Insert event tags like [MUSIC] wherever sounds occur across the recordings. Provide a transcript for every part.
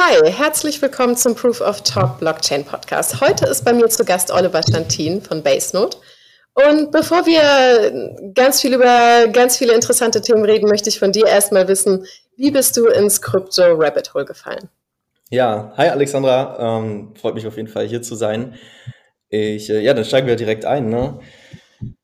Hi, herzlich willkommen zum Proof of Talk Blockchain Podcast. Heute ist bei mir zu Gast Oliver Stantin von BaseNote. Und bevor wir ganz viel über ganz viele interessante Themen reden, möchte ich von dir erstmal wissen, wie bist du ins Crypto Rabbit Hole gefallen? Ja, hi Alexandra, ähm, freut mich auf jeden Fall hier zu sein. Ich, äh, ja, dann steigen wir direkt ein. Ne?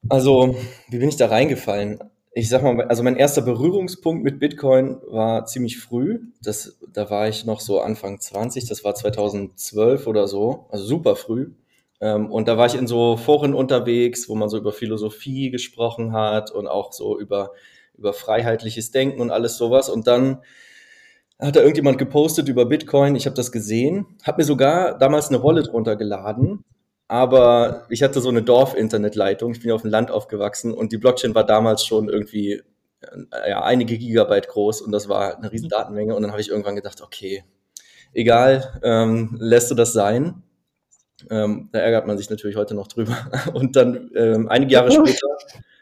Also, wie bin ich da reingefallen? Ich sag mal, also mein erster Berührungspunkt mit Bitcoin war ziemlich früh. Das, da war ich noch so Anfang 20, das war 2012 oder so, also super früh. Ähm, und da war ich in so Foren unterwegs, wo man so über Philosophie gesprochen hat und auch so über, über freiheitliches Denken und alles sowas. Und dann hat da irgendjemand gepostet über Bitcoin. Ich habe das gesehen, habe mir sogar damals eine Wallet runtergeladen aber ich hatte so eine Dorf-Internetleitung. Ich bin ja auf dem Land aufgewachsen und die Blockchain war damals schon irgendwie äh, ja, einige Gigabyte groß und das war eine riesen Datenmenge. Und dann habe ich irgendwann gedacht, okay, egal, ähm, lässt du das sein. Ähm, da ärgert man sich natürlich heute noch drüber. [LAUGHS] Und dann ähm, einige Jahre später,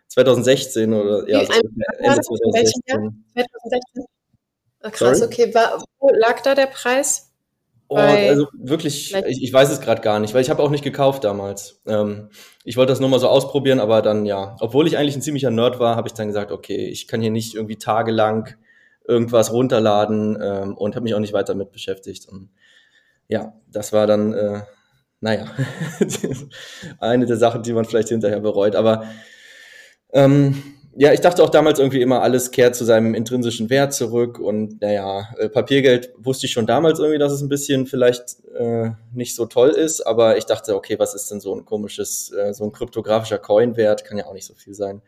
2016 oder ja, so Ende 2016. 2016. Ach, krass, Sorry? okay. War, wo lag da der Preis? Oh, also wirklich, ich, ich, weiß es gerade gar nicht, weil ich habe auch nicht gekauft damals. Ähm, ich wollte das nur mal so ausprobieren, aber dann ja, obwohl ich eigentlich ein ziemlicher Nerd war, habe ich dann gesagt, okay, ich kann hier nicht irgendwie tagelang irgendwas runterladen ähm, und habe mich auch nicht weiter mit beschäftigt. Und ja, das war dann, äh, naja, [LAUGHS] eine der Sachen, die man vielleicht hinterher bereut. Aber ähm, ja, ich dachte auch damals irgendwie immer, alles kehrt zu seinem intrinsischen Wert zurück und naja, äh, Papiergeld wusste ich schon damals irgendwie, dass es ein bisschen vielleicht äh, nicht so toll ist, aber ich dachte, okay, was ist denn so ein komisches, äh, so ein kryptografischer Coin-Wert, kann ja auch nicht so viel sein.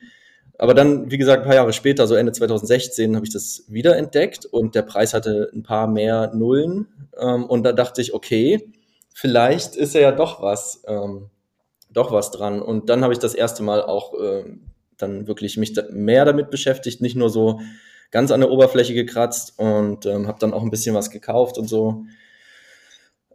Aber dann, wie gesagt, ein paar Jahre später, so Ende 2016, habe ich das wieder entdeckt und der Preis hatte ein paar mehr Nullen ähm, und da dachte ich, okay, vielleicht ist er ja doch was, ähm, doch was dran. Und dann habe ich das erste Mal auch äh, dann wirklich mich mehr damit beschäftigt, nicht nur so ganz an der Oberfläche gekratzt und ähm, habe dann auch ein bisschen was gekauft und so.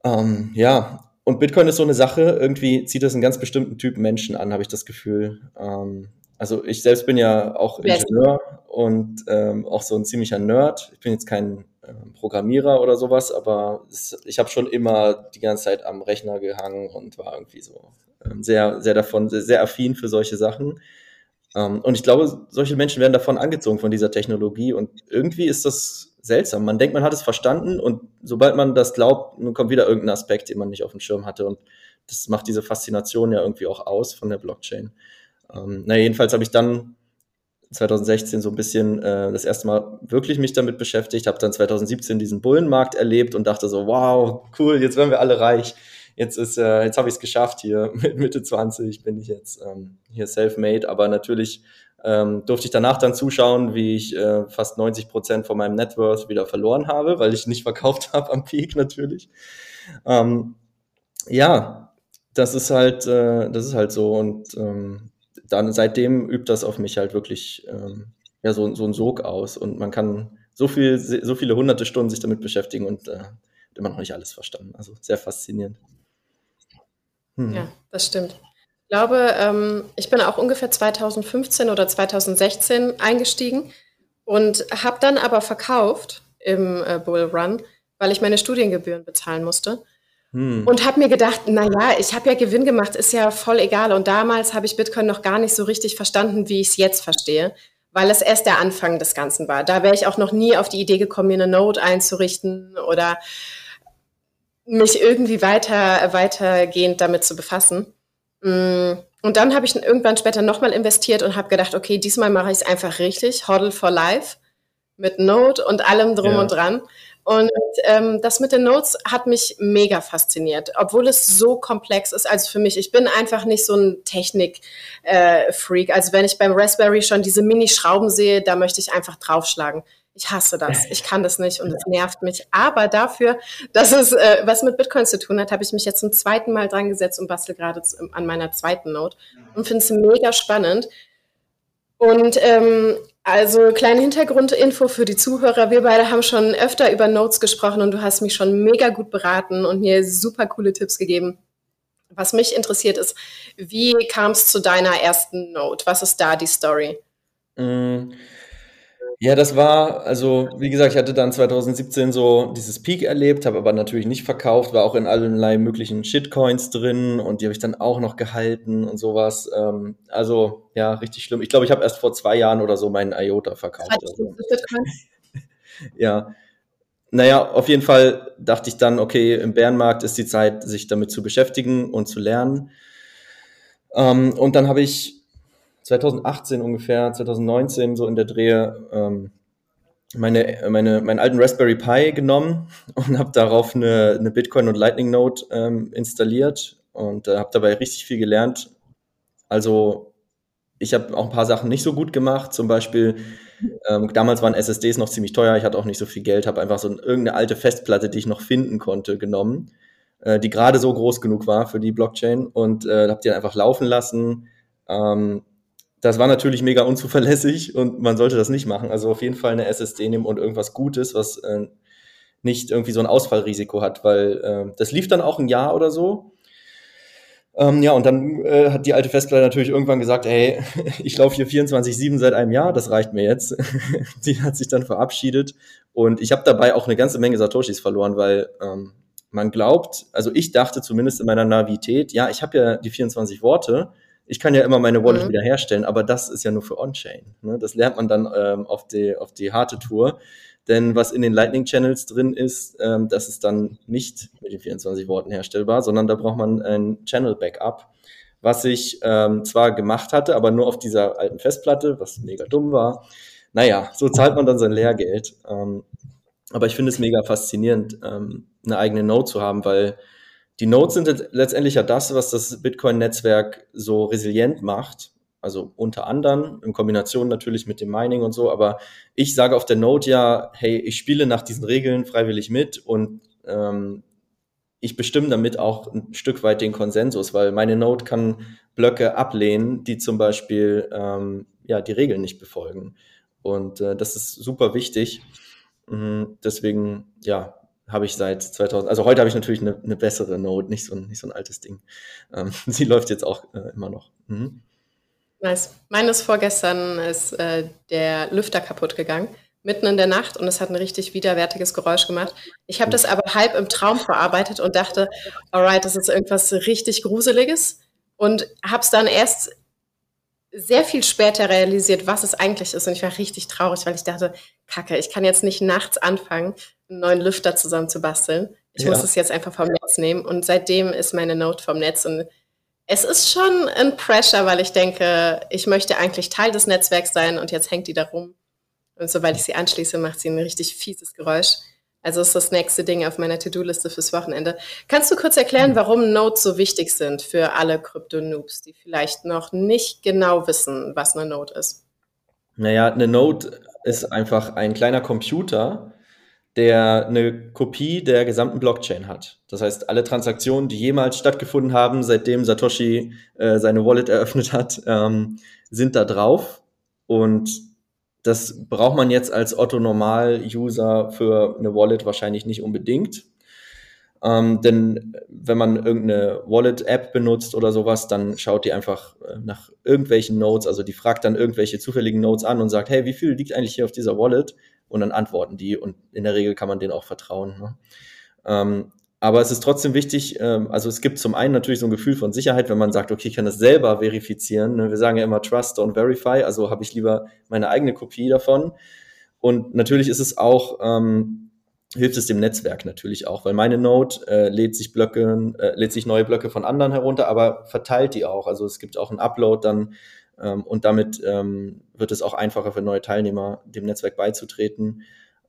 Ähm, ja, und Bitcoin ist so eine Sache, irgendwie zieht das einen ganz bestimmten Typ Menschen an, habe ich das Gefühl. Ähm, also ich selbst bin ja auch Ingenieur und ähm, auch so ein ziemlicher Nerd. Ich bin jetzt kein äh, Programmierer oder sowas, aber es, ich habe schon immer die ganze Zeit am Rechner gehangen und war irgendwie so ähm, sehr, sehr davon, sehr, sehr affin für solche Sachen. Ähm, und ich glaube, solche Menschen werden davon angezogen von dieser Technologie. Und irgendwie ist das seltsam. Man denkt, man hat es verstanden. Und sobald man das glaubt, kommt wieder irgendein Aspekt, den man nicht auf dem Schirm hatte. Und das macht diese Faszination ja irgendwie auch aus von der Blockchain. Ähm, na, jedenfalls habe ich dann 2016 so ein bisschen äh, das erste Mal wirklich mich damit beschäftigt, habe dann 2017 diesen Bullenmarkt erlebt und dachte so, wow, cool, jetzt werden wir alle reich jetzt ist, äh, jetzt habe ich es geschafft hier [LAUGHS] mit Mitte 20 bin ich jetzt ähm, hier self-made, aber natürlich ähm, durfte ich danach dann zuschauen, wie ich äh, fast 90 Prozent von meinem Net Worth wieder verloren habe, weil ich nicht [LAUGHS] verkauft habe am Peak natürlich. Ähm, ja, das ist halt, äh, das ist halt so und ähm, dann seitdem übt das auf mich halt wirklich ähm, ja so, so ein Sog aus und man kann so viel, so viele hunderte Stunden sich damit beschäftigen und äh, immer noch nicht alles verstanden. Also sehr faszinierend. Hm. Ja, das stimmt. Ich glaube, ähm, ich bin auch ungefähr 2015 oder 2016 eingestiegen und habe dann aber verkauft im äh, Bull Run, weil ich meine Studiengebühren bezahlen musste. Hm. Und habe mir gedacht, naja, ich habe ja Gewinn gemacht, ist ja voll egal. Und damals habe ich Bitcoin noch gar nicht so richtig verstanden, wie ich es jetzt verstehe, weil es erst der Anfang des Ganzen war. Da wäre ich auch noch nie auf die Idee gekommen, mir eine Note einzurichten oder mich irgendwie weiter, weitergehend damit zu befassen. Mm, und dann habe ich irgendwann später nochmal investiert und habe gedacht, okay, diesmal mache ich es einfach richtig, Hodl for Life mit Note und allem drum ja. und dran. Und ähm, das mit den Notes hat mich mega fasziniert, obwohl es so komplex ist. Also für mich, ich bin einfach nicht so ein Technik-Freak. Äh, also wenn ich beim Raspberry schon diese Mini-Schrauben sehe, da möchte ich einfach draufschlagen. Ich hasse das. [LAUGHS] Ich kann das nicht und es nervt mich. Aber dafür, dass es äh, was mit Bitcoin zu tun hat, habe ich mich jetzt zum zweiten Mal dran gesetzt und bastel gerade an meiner zweiten Note und finde es mega spannend. Und ähm, also kleine Hintergrundinfo für die Zuhörer. Wir beide haben schon öfter über Notes gesprochen und du hast mich schon mega gut beraten und mir super coole Tipps gegeben. Was mich interessiert ist, wie kam es zu deiner ersten Note? Was ist da die Story? Mm. Ja, das war, also wie gesagt, ich hatte dann 2017 so dieses Peak erlebt, habe aber natürlich nicht verkauft, war auch in allerlei möglichen Shitcoins drin und die habe ich dann auch noch gehalten und sowas. Ähm, also ja, richtig schlimm. Ich glaube, ich habe erst vor zwei Jahren oder so meinen IOTA verkauft. Also. [LAUGHS] ja. Naja, auf jeden Fall dachte ich dann, okay, im Bärenmarkt ist die Zeit, sich damit zu beschäftigen und zu lernen. Ähm, und dann habe ich 2018 ungefähr, 2019 so in der Drehe ähm, meine, meine, meinen alten Raspberry Pi genommen [LAUGHS] und habe darauf eine, eine Bitcoin und Lightning Node ähm, installiert und äh, habe dabei richtig viel gelernt. Also ich habe auch ein paar Sachen nicht so gut gemacht. Zum Beispiel, ähm, damals waren SSDs noch ziemlich teuer, ich hatte auch nicht so viel Geld, habe einfach so irgendeine alte Festplatte, die ich noch finden konnte, genommen, äh, die gerade so groß genug war für die Blockchain und äh, habe die dann einfach laufen lassen. Ähm, das war natürlich mega unzuverlässig und man sollte das nicht machen. Also auf jeden Fall eine SSD nehmen und irgendwas Gutes, was äh, nicht irgendwie so ein Ausfallrisiko hat, weil äh, das lief dann auch ein Jahr oder so. Ähm, ja, und dann äh, hat die alte Festplatte natürlich irgendwann gesagt, hey, [LAUGHS] ich laufe hier 24-7 seit einem Jahr, das reicht mir jetzt. [LAUGHS] die hat sich dann verabschiedet und ich habe dabei auch eine ganze Menge Satoshis verloren, weil ähm, man glaubt, also ich dachte zumindest in meiner Navität, ja, ich habe ja die 24 Worte, ich kann ja immer meine Wallet mhm. wiederherstellen, aber das ist ja nur für On-Chain. Ne? Das lernt man dann ähm, auf, die, auf die harte Tour. Denn was in den Lightning Channels drin ist, ähm, das ist dann nicht mit den 24 Worten herstellbar, sondern da braucht man ein Channel Backup, was ich ähm, zwar gemacht hatte, aber nur auf dieser alten Festplatte, was mega dumm war. Naja, so zahlt man dann sein Lehrgeld. Ähm, aber ich finde es mega faszinierend, ähm, eine eigene Node zu haben, weil die Nodes sind letztendlich ja das, was das Bitcoin-Netzwerk so resilient macht. Also unter anderem in Kombination natürlich mit dem Mining und so. Aber ich sage auf der Node ja, hey, ich spiele nach diesen Regeln freiwillig mit und ähm, ich bestimme damit auch ein Stück weit den Konsensus, weil meine Node kann Blöcke ablehnen, die zum Beispiel ähm, ja die Regeln nicht befolgen. Und äh, das ist super wichtig. Mhm, deswegen, ja, habe ich seit 2000, also heute habe ich natürlich eine, eine, bessere Note, nicht so ein, nicht so ein altes Ding. Ähm, [LAUGHS] sie läuft jetzt auch äh, immer noch. Mhm. Nice. Meines vorgestern ist äh, der Lüfter kaputt gegangen, mitten in der Nacht und es hat ein richtig widerwärtiges Geräusch gemacht. Ich habe das aber halb im Traum verarbeitet und dachte, alright, das ist irgendwas richtig Gruseliges und habe es dann erst sehr viel später realisiert, was es eigentlich ist. Und ich war richtig traurig, weil ich dachte, Kacke, ich kann jetzt nicht nachts anfangen, einen neuen Lüfter zusammen zu basteln. Ich ja. muss es jetzt einfach vom Netz nehmen. Und seitdem ist meine Note vom Netz. Und es ist schon ein Pressure, weil ich denke, ich möchte eigentlich Teil des Netzwerks sein und jetzt hängt die da rum. Und sobald ich sie anschließe, macht sie ein richtig fieses Geräusch. Also ist das nächste Ding auf meiner To-Do-Liste fürs Wochenende. Kannst du kurz erklären, warum Nodes so wichtig sind für alle Krypto-Noobs, die vielleicht noch nicht genau wissen, was eine Node ist? Naja, eine Node ist einfach ein kleiner Computer, der eine Kopie der gesamten Blockchain hat. Das heißt, alle Transaktionen, die jemals stattgefunden haben, seitdem Satoshi äh, seine Wallet eröffnet hat, ähm, sind da drauf. Und das braucht man jetzt als Otto-Normal-User für eine Wallet wahrscheinlich nicht unbedingt. Ähm, denn wenn man irgendeine Wallet-App benutzt oder sowas, dann schaut die einfach äh, nach irgendwelchen Nodes, also die fragt dann irgendwelche zufälligen Nodes an und sagt, hey, wie viel liegt eigentlich hier auf dieser Wallet? Und dann antworten die und in der Regel kann man denen auch vertrauen. Ne? Ähm, aber es ist trotzdem wichtig, ähm, also es gibt zum einen natürlich so ein Gefühl von Sicherheit, wenn man sagt, okay, ich kann das selber verifizieren. Ne? Wir sagen ja immer Trust, don't verify, also habe ich lieber meine eigene Kopie davon. Und natürlich ist es auch, ähm, hilft es dem Netzwerk natürlich auch, weil meine Node äh, lädt sich Blöcke, äh, lädt sich neue Blöcke von anderen herunter, aber verteilt die auch. Also es gibt auch einen Upload dann ähm, und damit ähm, wird es auch einfacher für neue Teilnehmer, dem Netzwerk beizutreten.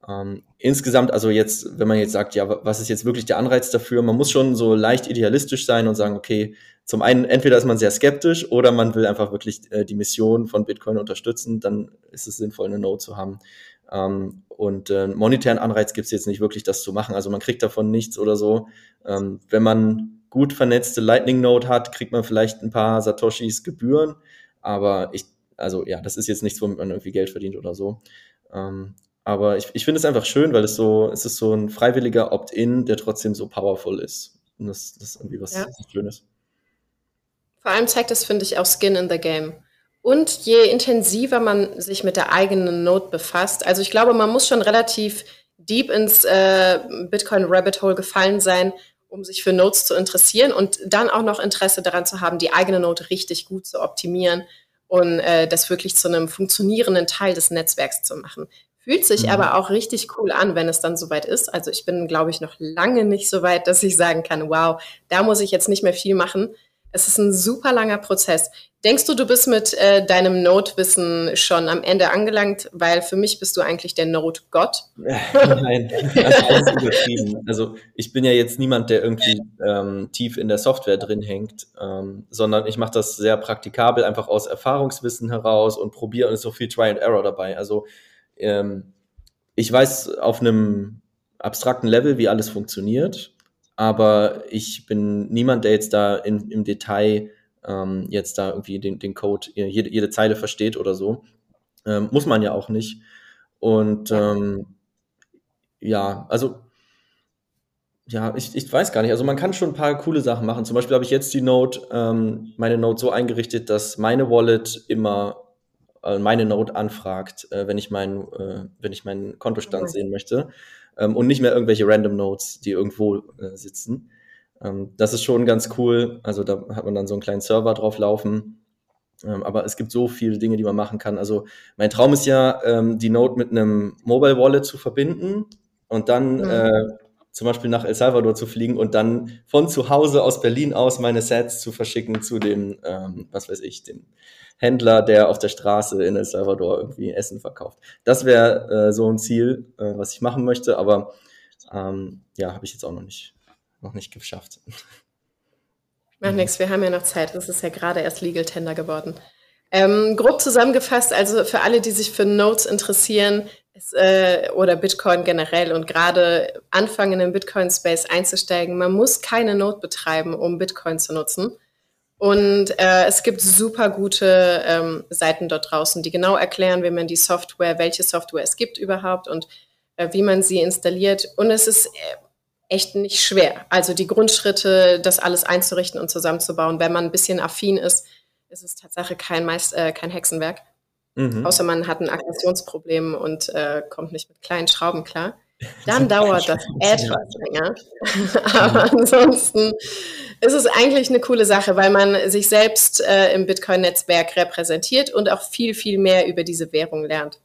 Ähm, insgesamt, also jetzt, wenn man jetzt sagt, ja, was ist jetzt wirklich der Anreiz dafür? Man muss schon so leicht idealistisch sein und sagen, okay, zum einen, entweder ist man sehr skeptisch oder man will einfach wirklich äh, die Mission von Bitcoin unterstützen, dann ist es sinnvoll, eine Node zu haben. Ähm, und äh, monetären Anreiz gibt es jetzt nicht wirklich, das zu machen. Also man kriegt davon nichts oder so. Ähm, wenn man gut vernetzte Lightning Node hat, kriegt man vielleicht ein paar Satoshis Gebühren. Aber ich, also ja, das ist jetzt nichts, womit man irgendwie Geld verdient oder so. Ähm, aber ich, ich finde es einfach schön, weil es so, es ist so ein freiwilliger Opt-in, der trotzdem so powerful ist. Und das, das ist irgendwie was, ja. was Schönes. Vor allem zeigt das, finde ich, auch Skin in the Game. Und je intensiver man sich mit der eigenen Node befasst, also ich glaube, man muss schon relativ deep ins äh, Bitcoin Rabbit Hole gefallen sein, um sich für Nodes zu interessieren und dann auch noch Interesse daran zu haben, die eigene Node richtig gut zu optimieren und äh, das wirklich zu einem funktionierenden Teil des Netzwerks zu machen. Fühlt sich mhm. aber auch richtig cool an, wenn es dann soweit ist. Also ich bin, glaube ich, noch lange nicht so weit, dass ich sagen kann, wow, da muss ich jetzt nicht mehr viel machen. Es ist ein super langer Prozess. Denkst du, du bist mit äh, deinem Node-Wissen schon am Ende angelangt? Weil für mich bist du eigentlich der Node-Gott. [LAUGHS] Nein, alles übertrieben. Also ich bin ja jetzt niemand, der irgendwie ähm, tief in der Software drin hängt, ähm, sondern ich mache das sehr praktikabel, einfach aus Erfahrungswissen heraus und probiere und ist so viel Try and Error dabei. Also ähm, ich weiß auf einem abstrakten Level, wie alles funktioniert aber ich bin niemand, der jetzt da in, im Detail ähm, jetzt da irgendwie den, den Code, jede, jede Zeile versteht oder so. Ähm, muss man ja auch nicht. Und ähm, ja, also ja, ich, ich weiß gar nicht. Also man kann schon ein paar coole Sachen machen. Zum Beispiel habe ich jetzt die Note, ähm, meine Note so eingerichtet, dass meine Wallet immer äh, meine Note anfragt, äh, wenn ich meinen, äh, wenn ich meinen Kontostand okay. sehen möchte ähm, und nicht mehr irgendwelche Random Nodes, die irgendwo äh, sitzen. Ähm, das ist schon ganz cool. Also da hat man dann so einen kleinen Server drauf laufen. Ähm, aber es gibt so viele Dinge, die man machen kann. Also mein Traum ist ja, ähm, die Node mit einem Mobile Wallet zu verbinden und dann mhm. äh, zum Beispiel nach El Salvador zu fliegen und dann von zu Hause aus Berlin aus meine Sets zu verschicken zu dem, ähm, was weiß ich, dem Händler, der auf der Straße in El Salvador irgendwie Essen verkauft. Das wäre äh, so ein Ziel, äh, was ich machen möchte, aber ähm, ja, habe ich jetzt auch noch nicht, noch nicht geschafft. Macht nichts, wir haben ja noch Zeit. Das ist ja gerade erst Legal Tender geworden. Ähm, grob zusammengefasst, also für alle, die sich für Notes interessieren es, äh, oder Bitcoin generell und gerade anfangen, in den Bitcoin-Space einzusteigen, man muss keine Note betreiben, um Bitcoin zu nutzen. Und äh, es gibt super gute ähm, Seiten dort draußen, die genau erklären, wie man die Software, welche Software es gibt überhaupt und äh, wie man sie installiert. Und es ist äh, echt nicht schwer. Also die Grundschritte, das alles einzurichten und zusammenzubauen, wenn man ein bisschen affin ist, ist es Tatsache kein, Meist, äh, kein Hexenwerk. Mhm. Außer man hat ein Aggressionsproblem und äh, kommt nicht mit kleinen Schrauben klar. [LAUGHS] Dann dauert das etwas länger. [LAUGHS] Aber ansonsten ist es eigentlich eine coole Sache, weil man sich selbst äh, im Bitcoin-Netzwerk repräsentiert und auch viel, viel mehr über diese Währung lernt.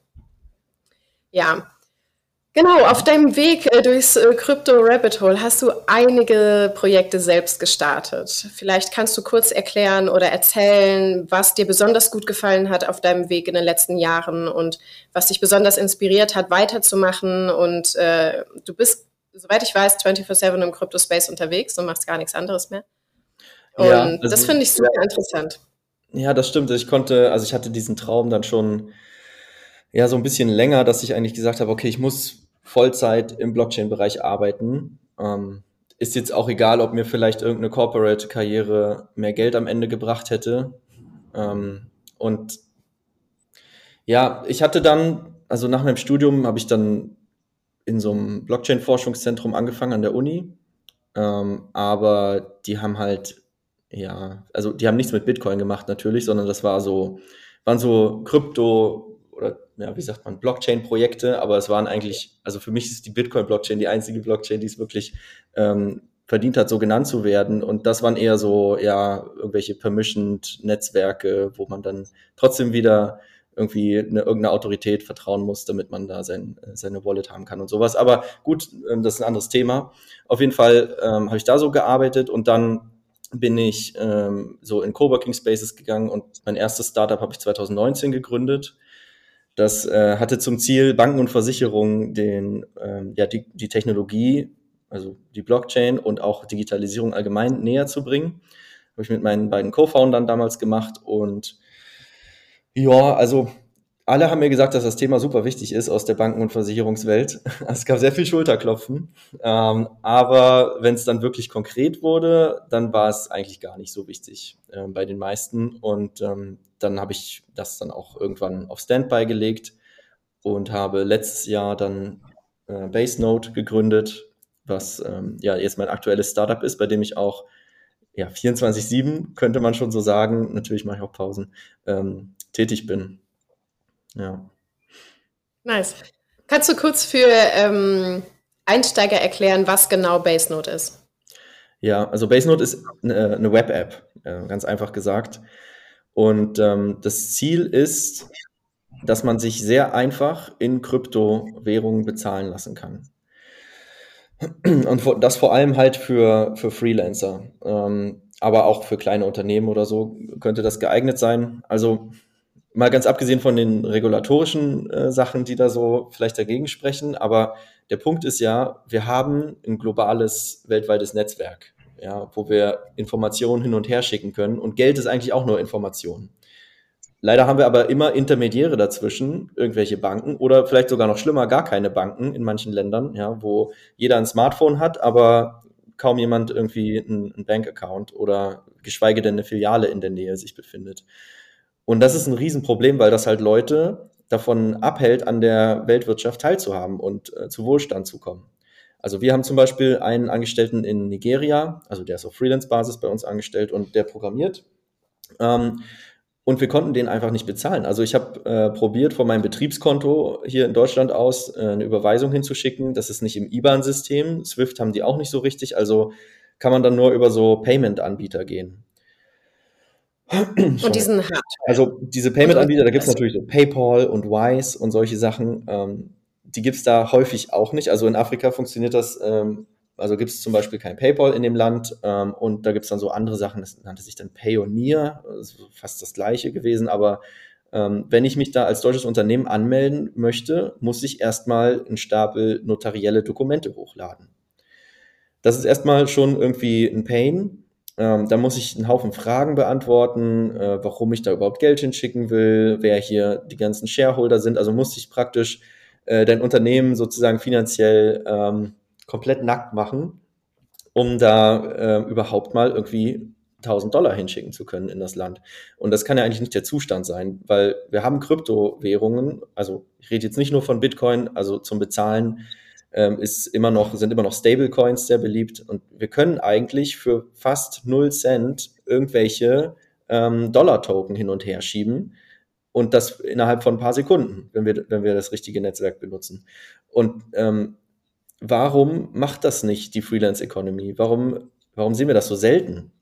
Ja, Genau, auf deinem Weg äh, durchs äh, Crypto Rabbit Hole hast du einige Projekte selbst gestartet. Vielleicht kannst du kurz erklären oder erzählen, was dir besonders gut gefallen hat auf deinem Weg in den letzten Jahren und was dich besonders inspiriert hat, weiterzumachen. Und äh, du bist, soweit ich weiß, 24-7 im Crypto-Space unterwegs und machst gar nichts anderes mehr. Und ja, also, das finde ich super ja, interessant. Ja, das stimmt. Ich konnte, also ich hatte diesen Traum dann schon ja so ein bisschen länger, dass ich eigentlich gesagt habe, okay, ich muss Vollzeit im Blockchain-Bereich arbeiten. Ähm, ist jetzt auch egal, ob mir vielleicht irgendeine Corporate-Karriere mehr Geld am Ende gebracht hätte. Ähm, und ja, ich hatte dann, also nach meinem Studium habe ich dann in so einem Blockchain-Forschungszentrum angefangen an der Uni. Ähm, aber die haben halt, ja, also die haben nichts mit Bitcoin gemacht natürlich, sondern das war so, waren so Krypto- ja, wie sagt man, Blockchain-Projekte, aber es waren eigentlich, also für mich ist die Bitcoin-Blockchain die einzige Blockchain, die es wirklich ähm, verdient hat, so genannt zu werden. Und das waren eher so, ja, irgendwelche Permissioned-Netzwerke, wo man dann trotzdem wieder irgendwie eine, irgendeine Autorität vertrauen muss, damit man da sein, seine Wallet haben kann und sowas. Aber gut, ähm, das ist ein anderes Thema. Auf jeden Fall ähm, habe ich da so gearbeitet und dann bin ich ähm, so in Coworking Spaces gegangen und mein erstes Startup habe ich 2019 gegründet. Das äh, hatte zum Ziel, Banken und Versicherungen den, ähm, ja, die, die Technologie, also die Blockchain und auch Digitalisierung allgemein näher zu bringen. Habe ich mit meinen beiden Co-Foundern damals gemacht und ja, also alle haben mir gesagt, dass das Thema super wichtig ist aus der Banken- und Versicherungswelt. [LAUGHS] Es gab sehr viel Schulterklopfen. Ähm, aber wenn es dann wirklich konkret wurde, dann war es eigentlich gar nicht so wichtig äh, bei den meisten. Und ähm, dann habe ich das dann auch irgendwann auf Standby gelegt und habe letztes Jahr dann äh, BaseNode gegründet, was ähm, ja jetzt mein aktuelles Startup ist, bei dem ich auch ja 24/7 könnte man schon so sagen. Natürlich mache ich auch Pausen. Ähm, tätig bin. Ja. Nice. Kannst du kurz für ähm, Einsteiger erklären, was genau BaseNote ist? Ja, also BaseNote ist eine, eine Web-App, äh, ganz einfach gesagt. Und ähm, das Ziel ist, dass man sich sehr einfach in Kryptowährungen bezahlen lassen kann. Und das vor allem halt für, für Freelancer. Ähm, aber auch für kleine Unternehmen oder so könnte das geeignet sein. Also mal ganz abgesehen von den regulatorischen äh, Sachen, die da so vielleicht dagegen sprechen, aber der Punkt ist ja, wir haben ein globales, weltweites Netzwerk, ja, wo wir Informationen hin und her schicken können und Geld ist eigentlich auch nur Information. Leider haben wir aber immer Intermediäre dazwischen, irgendwelche Banken oder vielleicht sogar noch schlimmer, gar keine Banken in manchen Ländern, ja, wo jeder ein Smartphone hat, aber kaum jemand irgendwie einen Bankaccount oder geschweige denn eine Filiale in der Nähe sich befindet. Und das ist ein Riesenproblem, weil das halt Leute davon abhält, an der Weltwirtschaft teilzuhaben und äh, zu Wohlstand zu kommen. Also wir haben zum Beispiel einen Angestellten in Nigeria, also der ist auf Freelance-Basis bei uns angestellt und der programmiert. Ähm, und wir konnten den einfach nicht bezahlen. Also ich habe äh, probiert, von meinem Betriebskonto hier in Deutschland aus äh, eine Überweisung hinzuschicken. Das ist nicht im IBAN-System. Swift haben die auch nicht so richtig. Also kann man dann nur über so Payment-Anbieter gehen. [CLEARS THROAT] Und diesen Also diese Payment-Anbieter, da gibt es natürlich so PayPal und Wise und solche Sachen. Ähm, die gibt es da häufig auch nicht. Also in Afrika funktioniert das, ähm, also gibt es zum Beispiel kein PayPal in dem Land ähm, und da gibt es dann so andere Sachen, das nannte sich dann Payoneer, das fast das gleiche gewesen, aber ähm, wenn ich mich da als deutsches Unternehmen anmelden möchte, muss ich erstmal einen Stapel notarielle Dokumente hochladen. Das ist erstmal schon irgendwie ein Pain, ähm, da muss ich einen Haufen Fragen beantworten, äh, warum ich da überhaupt Geld hinschicken will, wer hier die ganzen Shareholder sind. Also muss ich praktisch äh, dein Unternehmen sozusagen finanziell ähm, komplett nackt machen, um da äh, überhaupt mal irgendwie 1000 Dollar hinschicken zu können in das Land. Und das kann ja eigentlich nicht der Zustand sein, weil wir haben Kryptowährungen, also ich rede jetzt nicht nur von Bitcoin, also zum Bezahlen ähm, ist immer noch, sind immer noch Stablecoins sehr beliebt und wir können eigentlich für fast 0 Cent irgendwelche ähm, Dollar-Token hin und her schieben und das innerhalb von ein paar Sekunden, wenn wir, wenn wir das richtige Netzwerk benutzen. Und ähm, warum macht das nicht die Freelance Economy? Warum, warum sehen wir das so selten?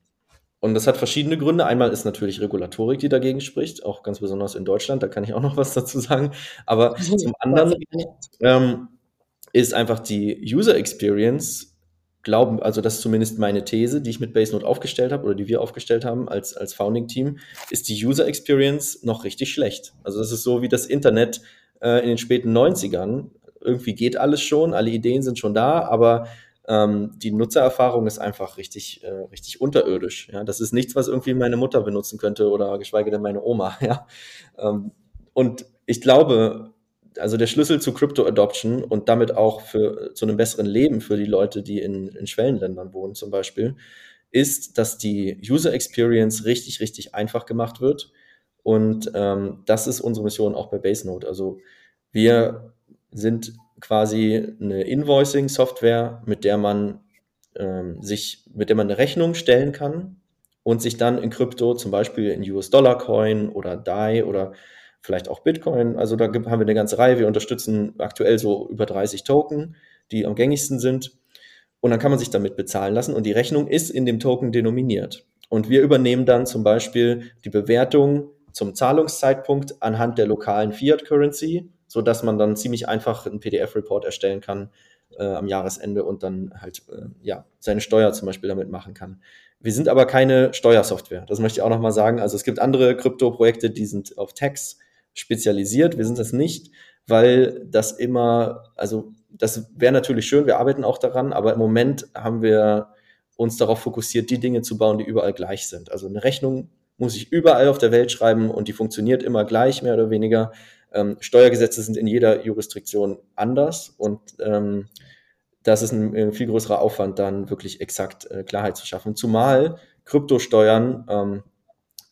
Und das hat verschiedene Gründe. Einmal ist natürlich Regulatorik, die dagegen spricht, auch ganz besonders in Deutschland. Da kann ich auch noch was dazu sagen. Aber [LAUGHS] zum anderen ähm, ist einfach die User Experience, glauben, also das ist zumindest meine These, die ich mit BaseNote aufgestellt habe oder die wir aufgestellt haben als, als Founding-Team, ist die User Experience noch richtig schlecht. Also das ist so wie das Internet äh, in den späten 90ern. Irgendwie geht alles schon, alle Ideen sind schon da, aber ähm, die Nutzererfahrung ist einfach richtig, äh, richtig unterirdisch. Ja? Das ist nichts, was irgendwie meine Mutter benutzen könnte oder geschweige denn meine Oma. [LAUGHS] Ja? Ähm, und ich glaube, also der Schlüssel zu Crypto Adoption und damit auch für zu einem besseren Leben für die Leute, die in, in Schwellenländern wohnen zum Beispiel, ist, dass die User Experience richtig, richtig einfach gemacht wird. Und ähm, das ist unsere Mission auch bei BaseNote. Also wir sind quasi eine Invoicing-Software, mit der man ähm, sich, mit der man eine Rechnung stellen kann und sich dann in Krypto, zum Beispiel in US-Dollar-Coin oder DAI oder vielleicht auch Bitcoin. Also da haben wir eine ganze Reihe. Wir unterstützen aktuell so über 30 Token, die am gängigsten sind. Und dann kann man sich damit bezahlen lassen und die Rechnung ist in dem Token denominiert. Und wir übernehmen dann zum Beispiel die Bewertung zum Zahlungszeitpunkt anhand der lokalen Fiat Currency, so dass man dann ziemlich einfach einen PDF-Report erstellen kann äh, am Jahresende und dann halt äh, ja seine Steuer zum Beispiel damit machen kann. Wir sind aber keine Steuersoftware. Das möchte ich auch nochmal sagen. Also es gibt andere Krypto-Projekte, die sind auf Tax spezialisiert. Wir sind das nicht, weil das immer, also das wäre natürlich schön, wir arbeiten auch daran, aber im Moment haben wir uns darauf fokussiert, die Dinge zu bauen, die überall gleich sind. Also eine Rechnung muss ich überall auf der Welt schreiben und die funktioniert immer gleich, mehr oder weniger. Ähm, Steuergesetze sind in jeder Jurisdiktion anders und ähm, das ist ein, ein, viel größerer Aufwand, dann wirklich exakt äh, Klarheit zu schaffen. Zumal Kryptosteuern ähm,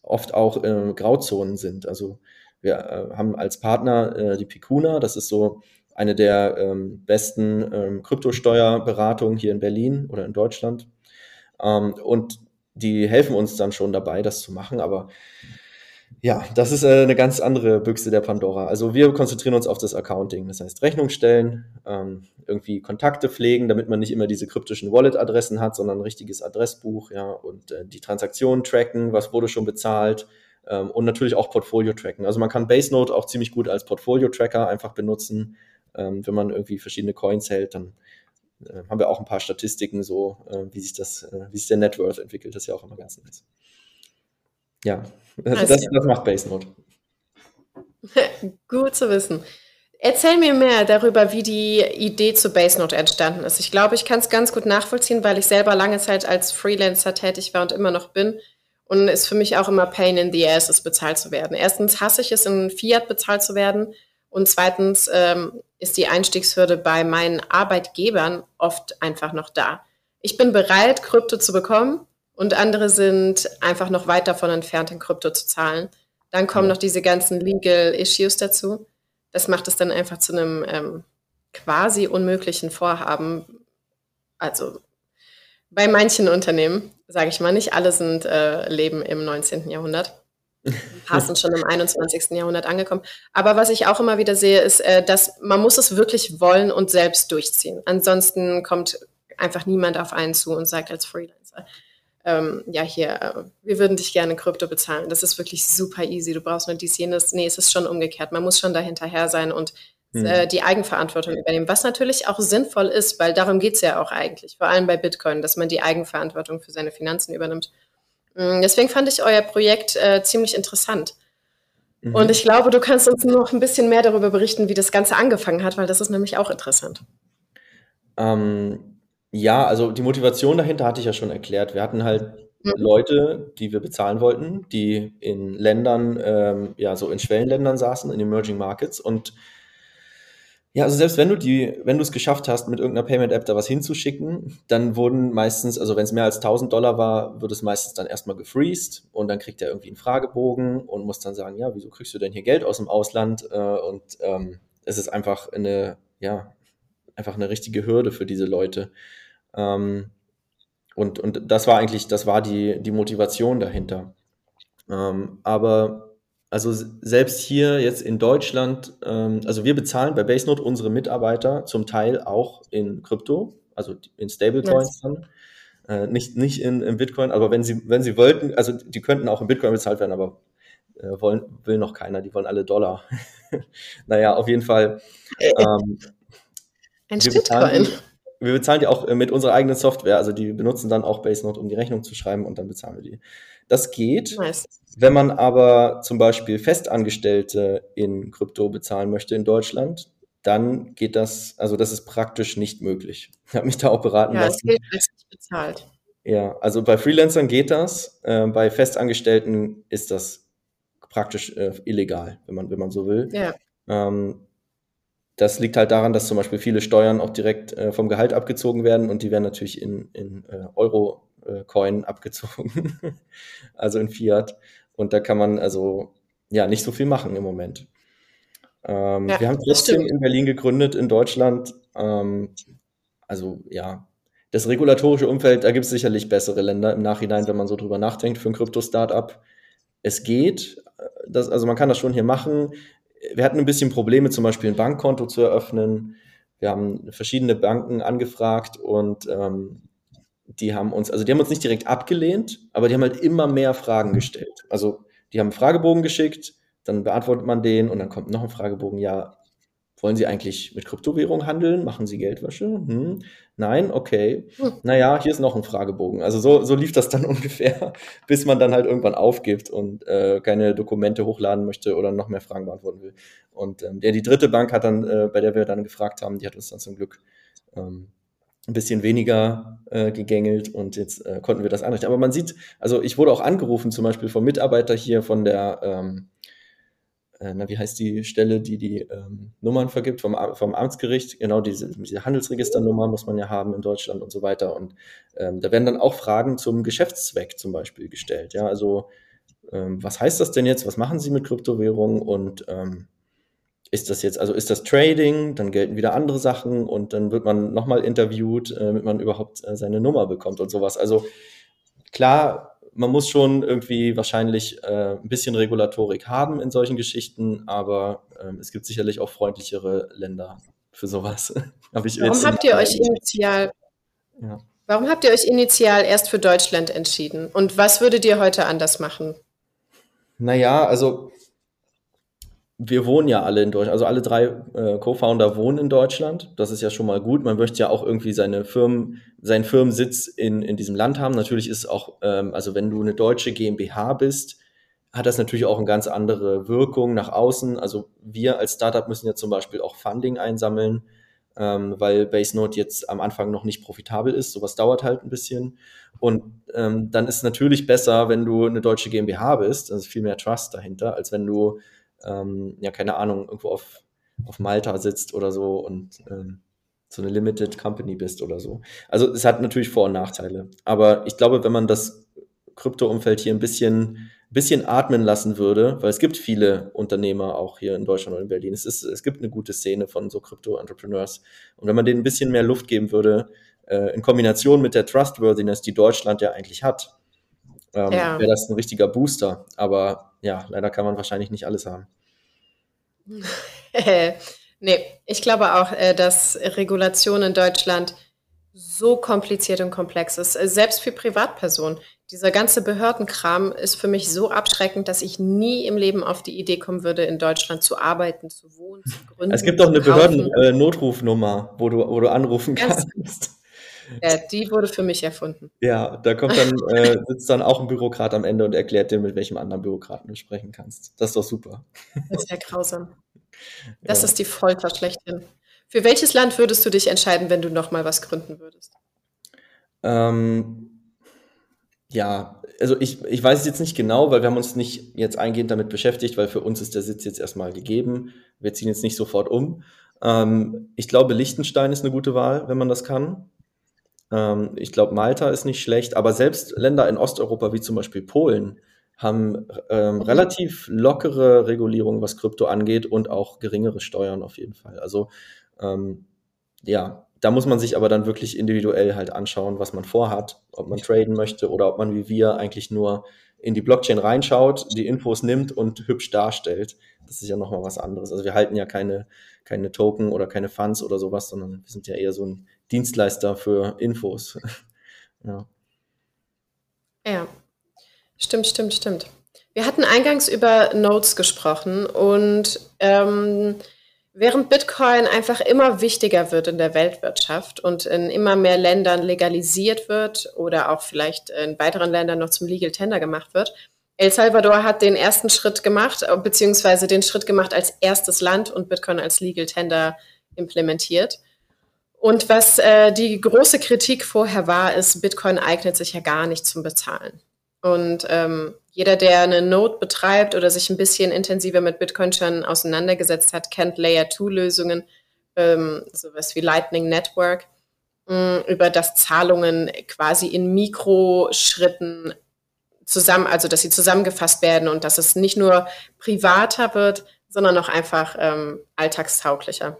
oft auch äh, Grauzonen sind. Also wir äh, haben als Partner äh, die Picuna, das ist so eine der ähm, besten ähm, Kryptosteuerberatungen hier in Berlin oder in Deutschland. Ähm, und die helfen uns dann schon dabei, das zu machen. Aber Ja, das ist äh, eine ganz andere Büchse der Pandora. Also wir konzentrieren uns auf das Accounting, das heißt Rechnung stellen, ähm, irgendwie Kontakte pflegen, damit man nicht immer diese kryptischen Wallet-Adressen hat, sondern ein richtiges Adressbuch, ja, und äh, die Transaktionen tracken, was wurde schon bezahlt ähm, und natürlich auch Portfolio tracken. Also man kann Basenode auch ziemlich gut als Portfolio-Tracker einfach benutzen. Ähm, wenn man irgendwie verschiedene Coins hält, dann äh, haben wir auch ein paar Statistiken, so äh, wie sich das, äh, wie sich der Net Worth entwickelt, das ist ja auch immer ganz nice. Ja, [LAUGHS] also das, das macht Basenode. [LAUGHS] Gut zu wissen. Erzähl mir mehr darüber, wie die Idee zu Basenode entstanden ist. Ich glaube, ich kann es ganz gut nachvollziehen, weil ich selber lange Zeit als Freelancer tätig war und immer noch bin. Und es für mich auch immer Pain in the Ass ist, bezahlt zu werden. Erstens hasse ich es, in Fiat bezahlt zu werden. Und zweitens ähm, ist die Einstiegshürde bei meinen Arbeitgebern oft einfach noch da. Ich bin bereit, Krypto zu bekommen, und andere sind einfach noch weit davon entfernt, in Krypto zu zahlen. Dann kommen noch diese ganzen Legal Issues dazu. Das macht es dann einfach zu einem ähm, quasi unmöglichen Vorhaben. Also bei manchen Unternehmen, sage ich mal, nicht alle sind äh, leben im 19. Jahrhundert. Ein [LAUGHS] paar sind schon im 21. Jahrhundert angekommen. Aber was ich auch immer wieder sehe, ist, äh, dass man muss es wirklich wollen und selbst durchziehen. Ansonsten kommt einfach niemand auf einen zu und sagt als Freelancer, ähm, ja, hier, äh, wir würden dich gerne in Krypto bezahlen. Das ist wirklich super easy. Du brauchst nur dies, jenes. Nee, es ist schon umgekehrt. Man muss schon dahinterher sein und hm. äh, die Eigenverantwortung übernehmen, was natürlich auch sinnvoll ist, weil darum geht es ja auch eigentlich, vor allem bei Bitcoin, dass man die Eigenverantwortung für seine Finanzen übernimmt. Mhm, deswegen fand ich euer Projekt äh, ziemlich interessant. Mhm. Und ich glaube, du kannst uns noch ein bisschen mehr darüber berichten, wie das Ganze angefangen hat, weil das ist nämlich auch interessant. Ähm, ja, also die Motivation dahinter hatte ich ja schon erklärt. Wir hatten halt Mhm. Leute, die wir bezahlen wollten, die in Ländern, ähm, ja, so in Schwellenländern saßen, in Emerging Markets. Und ja, also selbst wenn du die, wenn du es geschafft hast, mit irgendeiner Payment-App da was hinzuschicken, dann wurden meistens, also wenn es mehr als 1000 Dollar war, wird es meistens dann erstmal gefreezed und dann kriegt er irgendwie einen Fragebogen und muss dann sagen, ja, wieso kriegst du denn hier Geld aus dem Ausland? Äh, und ähm, es ist einfach eine, ja, einfach eine richtige Hürde für diese Leute. Ähm, und, und das war eigentlich, das war die, die Motivation dahinter. Ähm, aber also selbst hier jetzt in Deutschland, ähm, also wir bezahlen bei Basenode unsere Mitarbeiter zum Teil auch in Krypto, also in Stablecoins dann. Äh, nicht nicht in, in Bitcoin, aber wenn sie, wenn sie wollten, also die könnten auch in Bitcoin bezahlt werden, aber äh, wollen, will noch keiner, die wollen alle Dollar. [LAUGHS] naja, auf jeden Fall. Ähm, Ein Shitcoin wir bezahlen die auch äh, mit unserer eigenen Software. Also die benutzen dann auch Basenode, um die Rechnung zu schreiben und dann bezahlen wir die. Das geht. Nice. Wenn man aber zum Beispiel Festangestellte in Krypto bezahlen möchte in Deutschland, dann geht das, also das ist praktisch nicht möglich. Ich habe mich da auch beraten ja, lassen. Ja, es geht nicht bezahlt. Ja, also bei Freelancern geht das. Äh, bei Festangestellten ist das praktisch äh, illegal, wenn man, wenn man so will. Ja. Ähm, das liegt halt daran, dass zum Beispiel viele Steuern auch direkt äh, vom Gehalt abgezogen werden und die werden natürlich in, in äh, Euro-Coin äh, [LAUGHS] abgezogen, also in Fiat. Und da kann man also ja nicht so viel machen im Moment. Ähm, ja, wir haben trotzdem in Berlin gegründet, in Deutschland. Ähm, also ja, das regulatorische Umfeld, da gibt es sicherlich bessere Länder im Nachhinein, wenn man so drüber nachdenkt für ein Krypto-Startup. Es geht, äh, das, also man kann das schon hier machen wir hatten ein bisschen Probleme, zum Beispiel ein Bankkonto zu eröffnen. Wir haben verschiedene Banken angefragt und ähm, die haben uns, also die haben uns nicht direkt abgelehnt, aber die haben halt immer mehr Fragen gestellt. Also die haben einen Fragebogen geschickt, dann beantwortet man den und dann kommt noch ein Fragebogen, ja, wollen Sie eigentlich mit Kryptowährung handeln? Machen Sie Geldwäsche? Hm. Nein, okay. Hm. Naja, hier ist noch ein Fragebogen. Also so, so lief das dann [LAUGHS] ungefähr, bis man dann halt irgendwann aufgibt und äh, keine Dokumente hochladen möchte oder noch mehr Fragen beantworten will. Und ähm, ja, die dritte Bank hat dann, äh, bei der wir dann gefragt haben, die hat uns dann zum Glück ähm, ein bisschen weniger äh, gegängelt und jetzt äh, konnten wir das anrichten. Aber man sieht, also ich wurde auch angerufen, zum Beispiel vom Mitarbeiter hier von der ähm, äh, na, wie heißt die Stelle, die die ähm, Nummern vergibt vom, vom Amtsgericht? Genau, diese, diese Handelsregisternummer muss man ja haben in Deutschland und so weiter. Und ähm, da werden dann auch Fragen zum Geschäftszweck zum Beispiel gestellt. Ja, also ähm, was heißt das denn jetzt? Was machen Sie mit Kryptowährungen? Und ähm, ist das jetzt, also ist das Trading? Dann gelten wieder andere Sachen und dann wird man nochmal interviewt, äh, damit man überhaupt äh, seine Nummer bekommt und sowas. Also klar man muss schon irgendwie wahrscheinlich äh, ein bisschen Regulatorik haben in solchen Geschichten, aber ähm, es gibt sicherlich auch freundlichere Länder für sowas. [LAUGHS] Hab Warum habt ihr euch initial ja. Warum habt ihr euch initial erst für Deutschland entschieden? Und was würdet ihr heute anders machen? Naja, also wir wohnen ja alle in Deutschland, also alle drei äh, Co-Founder wohnen in Deutschland. Das ist ja schon mal gut. Man möchte ja auch irgendwie seine Firmen, seinen Firmensitz in, in diesem Land haben. Natürlich ist auch, ähm, also wenn du eine deutsche GmbH bist, hat das natürlich auch eine ganz andere Wirkung nach außen. Also wir als Startup müssen ja zum Beispiel auch Funding einsammeln, ähm, weil BaseNote jetzt am Anfang noch nicht profitabel ist. Sowas dauert halt ein bisschen. Und ähm, dann ist es natürlich besser, wenn du eine deutsche GmbH bist. Also viel mehr Trust dahinter, als wenn du ähm, ja, keine Ahnung, irgendwo auf, auf Malta sitzt oder so und ähm, so eine Limited Company bist oder so. Also es hat natürlich Vor- und Nachteile. Aber ich glaube, wenn man das Krypto-Umfeld hier ein bisschen, bisschen atmen lassen würde, weil es gibt viele Unternehmer auch hier in Deutschland und in Berlin. Es, ist, es gibt eine gute Szene von so Krypto-Entrepreneurs. Und wenn man denen ein bisschen mehr Luft geben würde, äh, in Kombination mit der Trustworthiness, die Deutschland ja eigentlich hat, ähm, ja. wäre das ein richtiger Booster. Aber ja, leider kann man wahrscheinlich nicht alles haben. [LAUGHS] nee, ich glaube auch, äh, dass Regulation in Deutschland so kompliziert und komplex ist, äh, selbst für Privatpersonen. Dieser ganze Behördenkram ist für mich so abschreckend, dass ich nie im Leben auf die Idee kommen würde, in Deutschland zu arbeiten, zu wohnen, zu gründen. Es gibt doch eine Behördennotrufnummer, äh, wo, du, wo du anrufen kannst. [LAUGHS] Ja, die wurde für mich erfunden. Ja, da kommt dann, äh, sitzt dann auch ein Bürokrat am Ende und erklärt dir, mit welchem anderen Bürokraten du sprechen kannst. Das ist doch super. Das ist ja grausam. [LAUGHS] Das ja. ist die Folter schlechthin. Für welches Land würdest du dich entscheiden, wenn du nochmal was gründen würdest? Ähm, ja, also ich, ich weiß es jetzt nicht genau, weil wir haben uns nicht jetzt eingehend damit beschäftigt, weil für uns ist der Sitz jetzt erstmal gegeben. Wir ziehen jetzt nicht sofort um. Ähm, ich glaube, Liechtenstein ist eine gute Wahl, wenn man das kann. Ähm, ich glaube, Malta ist nicht schlecht, aber selbst Länder in Osteuropa wie zum Beispiel Polen haben ähm, mhm. relativ lockere Regulierungen, was Krypto angeht und auch geringere Steuern auf jeden Fall. Also ähm, ja, da muss man sich aber dann wirklich individuell halt anschauen, was man vorhat, ob man traden möchte oder ob man wie wir eigentlich nur in die Blockchain reinschaut, die Infos nimmt und hübsch darstellt. Das ist ja nochmal was anderes. Also wir halten ja keine, keine Token oder keine Funds oder sowas, sondern wir sind ja eher so ein Dienstleister für Infos. [LAUGHS] ja. Ja, stimmt, stimmt, stimmt. Wir hatten eingangs über Nodes gesprochen und ähm, während Bitcoin einfach immer wichtiger wird in der Weltwirtschaft und in immer mehr Ländern legalisiert wird oder auch vielleicht in weiteren Ländern noch zum Legal Tender gemacht wird, El Salvador hat den ersten Schritt gemacht, beziehungsweise den Schritt gemacht als erstes Land und Bitcoin als Legal Tender implementiert. Und was äh, die große Kritik vorher war, ist, Bitcoin eignet sich ja gar nicht zum Bezahlen. Und ähm, jeder, der eine Node betreibt oder sich ein bisschen intensiver mit Bitcoin schon auseinandergesetzt hat, kennt Layer-2-Lösungen, ähm, sowas wie Lightning Network, mh, mm, über das Zahlungen quasi in Mikroschritten zusammen, also dass sie zusammengefasst werden und dass es nicht nur privater wird, sondern auch einfach ähm, alltagstauglicher.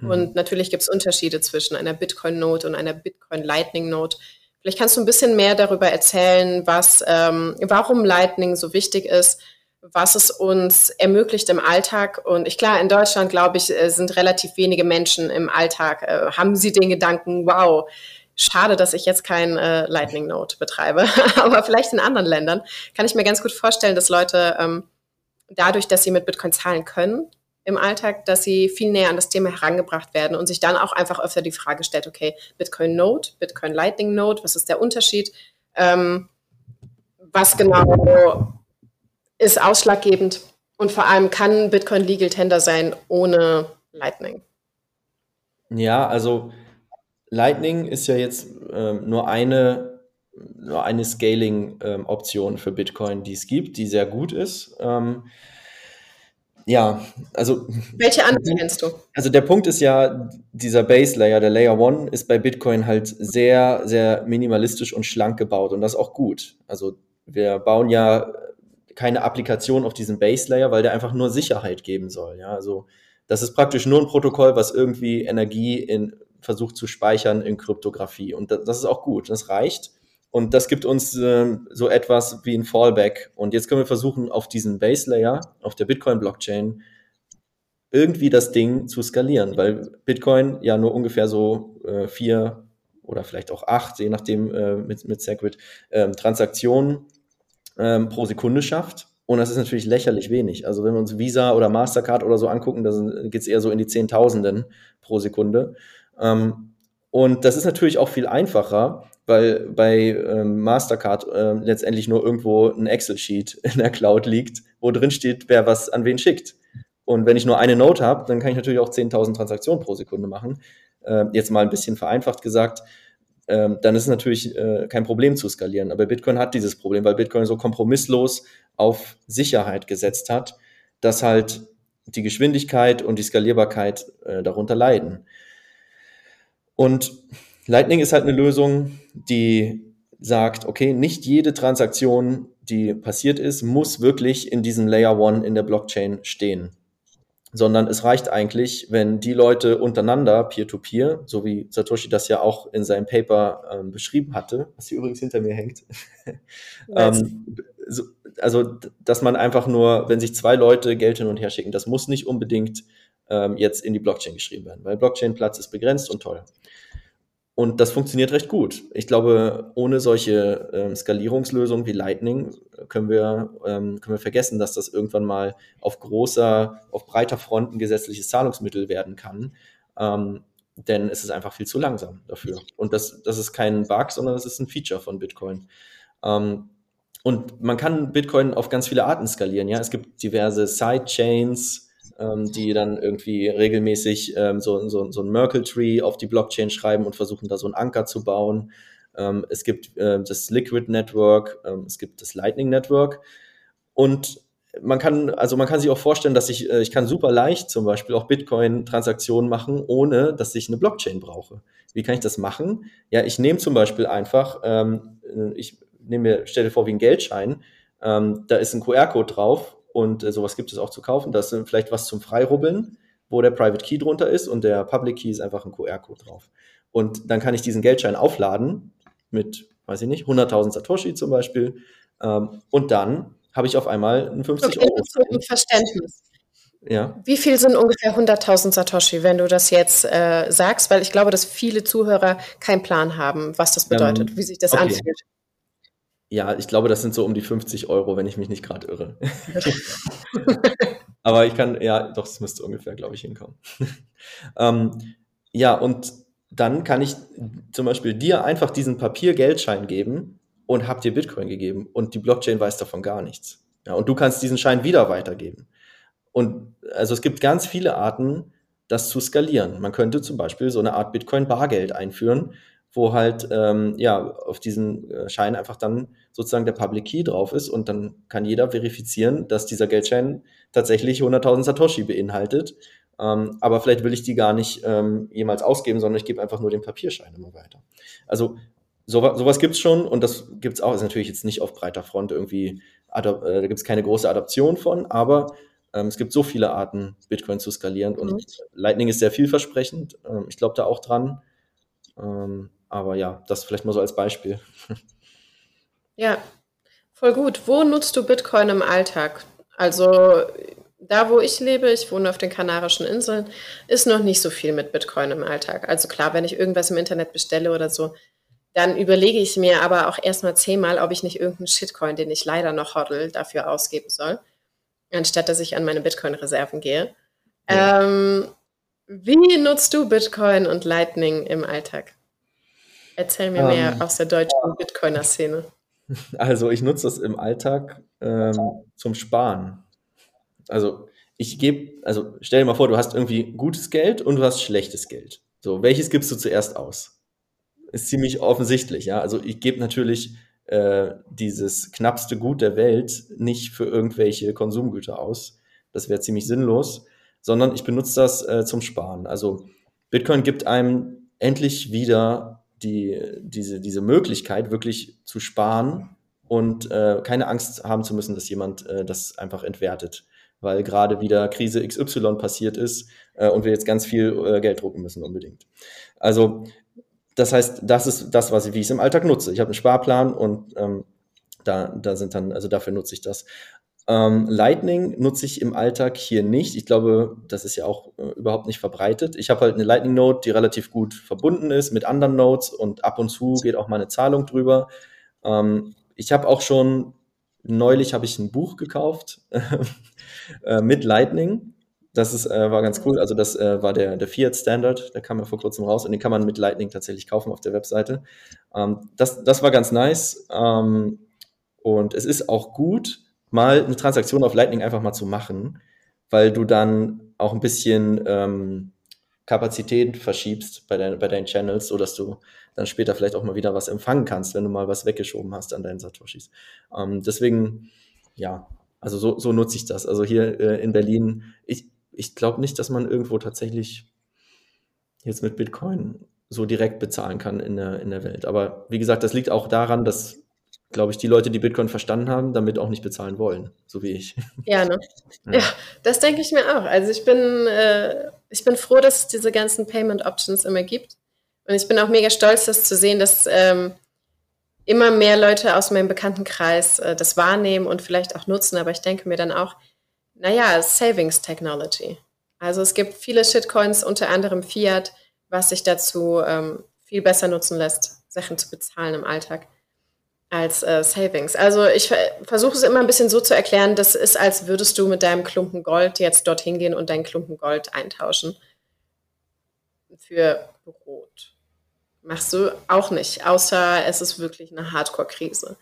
Mhm. Und natürlich gibt es Unterschiede zwischen einer Bitcoin-Note und einer Bitcoin-Lightning-Note. Vielleicht kannst du ein bisschen mehr darüber erzählen, was, ähm, warum Lightning so wichtig ist, was es uns ermöglicht im Alltag. Und ich klar, in Deutschland, glaube ich, äh, sind relativ wenige Menschen im Alltag, äh, haben sie den Gedanken, wow, schade, dass ich jetzt kein äh, Lightning Note betreibe. [LAUGHS] Aber vielleicht in anderen Ländern kann ich mir ganz gut vorstellen, dass Leute ähm, dadurch, dass sie mit Bitcoin zahlen können, im Alltag, dass sie viel näher an das Thema herangebracht werden und sich dann auch einfach öfter die Frage stellt, okay, Bitcoin Node, Bitcoin Lightning Node, was ist der Unterschied? Ähm, was genau ist ausschlaggebend? Und vor allem kann Bitcoin Legal Tender sein ohne Lightning? Ja, also Lightning ist ja jetzt ähm, nur eine, nur eine Scaling-Option ähm, für Bitcoin, die es gibt, die sehr gut ist. Ähm, ja, also. Welche anderen kennst du? Also der Punkt ist ja, dieser Base Layer, der Layer One, ist bei Bitcoin halt sehr, sehr minimalistisch und schlank gebaut und das ist auch gut. Also wir bauen ja keine Applikation auf diesen Base Layer, weil der einfach nur Sicherheit geben soll. Ja, also das ist praktisch nur ein Protokoll, was irgendwie Energie in, versucht zu speichern in Kryptographie und das, das ist auch gut, das reicht. Und das gibt uns äh, so etwas wie ein Fallback. Und jetzt können wir versuchen, auf diesen Base Layer, auf der Bitcoin-Blockchain, irgendwie das Ding zu skalieren, weil Bitcoin ja nur ungefähr so äh, vier oder vielleicht auch acht, je nachdem äh, mit, mit Segwit, ähm, Transaktionen ähm, pro Sekunde schafft. Und das ist natürlich lächerlich wenig. Also wenn wir uns Visa oder Mastercard oder so angucken, da geht es eher so in die Zehntausenden pro Sekunde. Ähm, und das ist natürlich auch viel einfacher, weil bei ähm, Mastercard äh, letztendlich nur irgendwo ein Excel-Sheet [LAUGHS] in der Cloud liegt, wo drin steht, wer was an wen schickt. Und wenn ich nur eine Note habe, dann kann ich natürlich auch 10.000 Transaktionen pro Sekunde machen. Äh, jetzt mal ein bisschen vereinfacht gesagt. Äh, dann ist es natürlich äh, kein Problem zu skalieren. Aber Bitcoin hat dieses Problem, weil Bitcoin so kompromisslos auf Sicherheit gesetzt hat, dass halt die Geschwindigkeit und die Skalierbarkeit äh, darunter leiden. Und Lightning ist halt eine Lösung, die sagt, okay, nicht jede Transaktion, die passiert ist, muss wirklich in diesem Layer One in der Blockchain stehen. Sondern es reicht eigentlich, wenn die Leute untereinander, peer-to-peer, -peer, so wie Satoshi das ja auch in seinem Paper ähm, beschrieben hatte, was hier übrigens hinter mir hängt, [LAUGHS] ähm, so, also dass man einfach nur, wenn sich zwei Leute Geld hin und her schicken, das muss nicht unbedingt ähm, jetzt in die Blockchain geschrieben werden, weil Blockchain-Platz ist begrenzt und toll. Und das funktioniert recht gut. Ich glaube, ohne solche ähm, Skalierungslösungen wie Lightning können wir, ähm, können wir vergessen, dass das irgendwann mal auf großer, auf breiter Front ein gesetzliches Zahlungsmittel werden kann. Ähm, denn es ist einfach viel zu langsam dafür. Und das, das ist kein Bug, sondern das ist ein Feature von Bitcoin. Ähm, und man kann Bitcoin auf ganz viele Arten skalieren. Ja, es gibt diverse Sidechains, ähm, die dann irgendwie regelmäßig ähm, so, so, so ein Merkle-Tree auf die Blockchain schreiben und versuchen da so einen Anker zu bauen. Ähm, es gibt äh, das Liquid Network, ähm, es gibt das Lightning Network und man kann, also man kann sich auch vorstellen, dass ich, äh, ich kann super leicht zum Beispiel auch Bitcoin-Transaktionen machen, ohne dass ich eine Blockchain brauche. Wie kann ich das machen? Ja, ich nehme zum Beispiel einfach, ähm, ich nehme mir, stelle vor wie ein Geldschein, ähm, da ist ein QR-Code drauf und äh, sowas gibt es auch zu kaufen. Das ist vielleicht was zum Freirubbeln, wo der Private Key drunter ist und der Public Key ist einfach ein QR-Code drauf. Und dann kann ich diesen Geldschein aufladen mit, weiß ich nicht, 100.000 Satoshi zum Beispiel. Ähm, und dann habe ich auf einmal einen 50 okay, Euro. Zum Verständnis. Ja. Wie viel sind ungefähr 100.000 Satoshi, wenn du das jetzt äh, sagst? Weil ich glaube, dass viele Zuhörer keinen Plan haben, was das bedeutet, ähm, wie sich das okay. anfühlt. Ja, ich glaube, das sind so um die 50 Euro, wenn ich mich nicht gerade irre. [LAUGHS] Aber ich kann, ja, doch, es müsste ungefähr, glaube ich, hinkommen. [LAUGHS] ähm, ja, und dann kann ich zum Beispiel dir einfach diesen Papiergeldschein geben und hab dir Bitcoin gegeben und die Blockchain weiß davon gar nichts. Ja, und du kannst diesen Schein wieder weitergeben. Und also es gibt ganz viele Arten, das zu skalieren. Man könnte zum Beispiel so eine Art Bitcoin-Bargeld einführen, wo halt ähm, ja auf diesen äh, Schein einfach dann sozusagen der Public Key drauf ist und dann kann jeder verifizieren, dass dieser Geldschein tatsächlich 100.000 Satoshi beinhaltet. Ähm, aber vielleicht will ich die gar nicht ähm, jemals ausgeben, sondern ich gebe einfach nur den Papierschein immer weiter. Also so, sowas gibt's schon und das gibt's auch, ist natürlich jetzt nicht auf breiter Front irgendwie, äh, da gibt's keine große Adaption von, aber ähm, es gibt so viele Arten, Bitcoin zu skalieren und mhm. Lightning ist sehr vielversprechend. Ähm, ich glaube da auch dran. Ähm, aber ja, das vielleicht mal so als Beispiel. Ja, voll gut. Wo nutzt du Bitcoin im Alltag? Also da, wo ich lebe, ich wohne auf den Kanarischen Inseln, ist noch nicht so viel mit Bitcoin im Alltag. Also klar, wenn ich irgendwas im Internet bestelle oder so, dann überlege ich mir aber auch erstmal zehnmal, ob ich nicht irgendeinen Shitcoin, den ich leider noch hodl, dafür ausgeben soll, anstatt dass ich an meine Bitcoin-Reserven gehe. Ja. Ähm, wie nutzt du Bitcoin und Lightning im Alltag? Erzähl mir mehr ähm, aus der deutschen Bitcoiner-Szene. Also ich nutze das im Alltag ähm, zum Sparen. Also ich gebe, also stell dir mal vor, du hast irgendwie gutes Geld und du hast schlechtes Geld. So, welches gibst du zuerst aus? Ist ziemlich offensichtlich, ja. Also ich gebe natürlich äh, dieses knappste Gut der Welt nicht für irgendwelche Konsumgüter aus. Das wäre ziemlich sinnlos, sondern ich benutze das äh, zum Sparen. Also Bitcoin gibt einem endlich wieder die, diese, diese Möglichkeit, wirklich zu sparen und äh, keine Angst haben zu müssen, dass jemand äh, das einfach entwertet, weil gerade wieder Krise XY passiert ist äh, und wir jetzt ganz viel äh, Geld drucken müssen unbedingt. Also das heißt, das ist das, was ich, wie ich es im Alltag nutze. Ich habe einen Sparplan und ähm, da, da sind dann, also dafür nutze ich das. Ähm, Lightning nutze ich im Alltag hier nicht. Ich glaube, das ist ja auch äh, überhaupt nicht verbreitet. Ich habe halt eine Lightning Node, die relativ gut verbunden ist mit anderen Nodes und ab und zu geht auch mal eine Zahlung drüber. Ähm, ich habe auch schon neulich habe ich ein Buch gekauft [LAUGHS] äh, mit Lightning. Das ist, äh, war ganz cool. Also das äh, war der, der Fiat Standard, der kam ja vor kurzem raus und den kann man mit Lightning tatsächlich kaufen auf der Webseite. Ähm, das, das war ganz nice. Ähm, und es ist auch gut, mal eine Transaktion auf Lightning einfach mal zu machen, weil du dann auch ein bisschen ähm, Kapazität verschiebst bei, dein, bei deinen Channels, so dass du dann später vielleicht auch mal wieder was empfangen kannst, wenn du mal was weggeschoben hast an deinen Satoshis. Ähm, deswegen, ja, also so, so nutze ich das. Also hier äh, in Berlin, ich, ich glaube nicht, dass man irgendwo tatsächlich jetzt mit Bitcoin so direkt bezahlen kann in der, in der Welt. Aber wie gesagt, das liegt auch daran, dass, glaube ich, die Leute, die Bitcoin verstanden haben, damit auch nicht bezahlen wollen, so wie ich. Ja, ne? ja. ja das denke ich mir auch. Also ich bin, äh, ich bin froh, dass es diese ganzen Payment Options immer gibt. Und ich bin auch mega stolz, das zu sehen, dass ähm, immer mehr Leute aus meinem Bekanntenkreis äh, das wahrnehmen und vielleicht auch nutzen. Aber ich denke mir dann auch, naja, Savings Technology. Also es gibt viele Shitcoins, unter anderem Fiat, was sich dazu ähm, viel besser nutzen lässt, Sachen zu bezahlen im Alltag als äh, Savings. Also ich versuche es immer ein bisschen so zu erklären, das ist, als würdest du mit deinem Klumpen Gold jetzt dorthin gehen und deinen Klumpen Gold eintauschen für Brot. Machst du auch nicht, außer es ist wirklich eine Hardcore-Krise.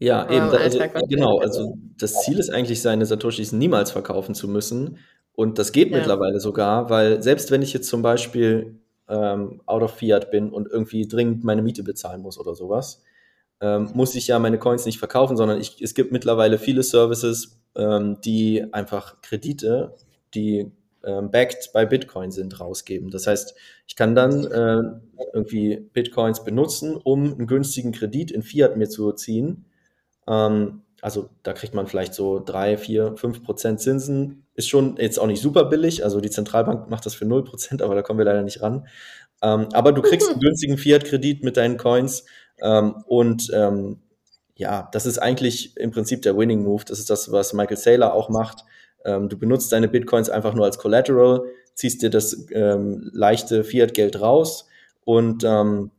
Ja, eben. Also, genau, also das Ziel ist eigentlich, seine Satoshis niemals verkaufen zu müssen. Und das geht ja. mittlerweile sogar, weil selbst wenn ich jetzt zum Beispiel ähm, out of Fiat bin und irgendwie dringend meine Miete bezahlen muss oder sowas, ähm, muss ich ja meine Coins nicht verkaufen, sondern ich, es gibt mittlerweile viele Services, ähm, die einfach Kredite, die ähm, backed bei Bitcoin sind, rausgeben. Das heißt, ich kann dann äh, irgendwie Bitcoins benutzen, um einen günstigen Kredit in Fiat mir zu ziehen. Ähm, also da kriegt man vielleicht so drei, vier, fünf Prozent Zinsen. Ist schon jetzt auch nicht super billig. Also die Zentralbank macht das für null Prozent, aber da kommen wir leider nicht ran. Ähm, aber du kriegst einen [LAUGHS] günstigen Fiat-Kredit mit deinen Coins ähm, und ähm, ja, das ist eigentlich im Prinzip der Winning Move. Das ist das, was Michael Saylor auch macht. Ähm, du benutzt deine Bitcoins einfach nur als Collateral, ziehst dir das ähm, leichte Fiat-Geld raus und ähm,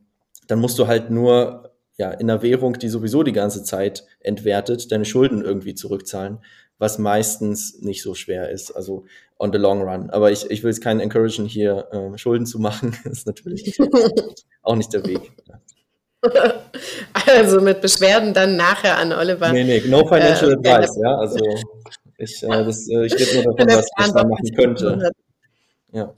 dann musst du halt nur ja, in einer Währung, die sowieso die ganze Zeit entwertet, deine Schulden irgendwie zurückzahlen, was meistens nicht so schwer ist, also on the long run. Aber ich, ich will es keinen encouragen, hier äh, Schulden zu machen, das [LAUGHS] ist natürlich [LAUGHS] auch nicht der Weg. [LAUGHS] Also mit Beschwerden dann nachher an Oliver. Nee, nee, no financial äh, advice, ja. Also ich, äh, das, äh, ich rede nur davon, was, was man machen könnte. Ja.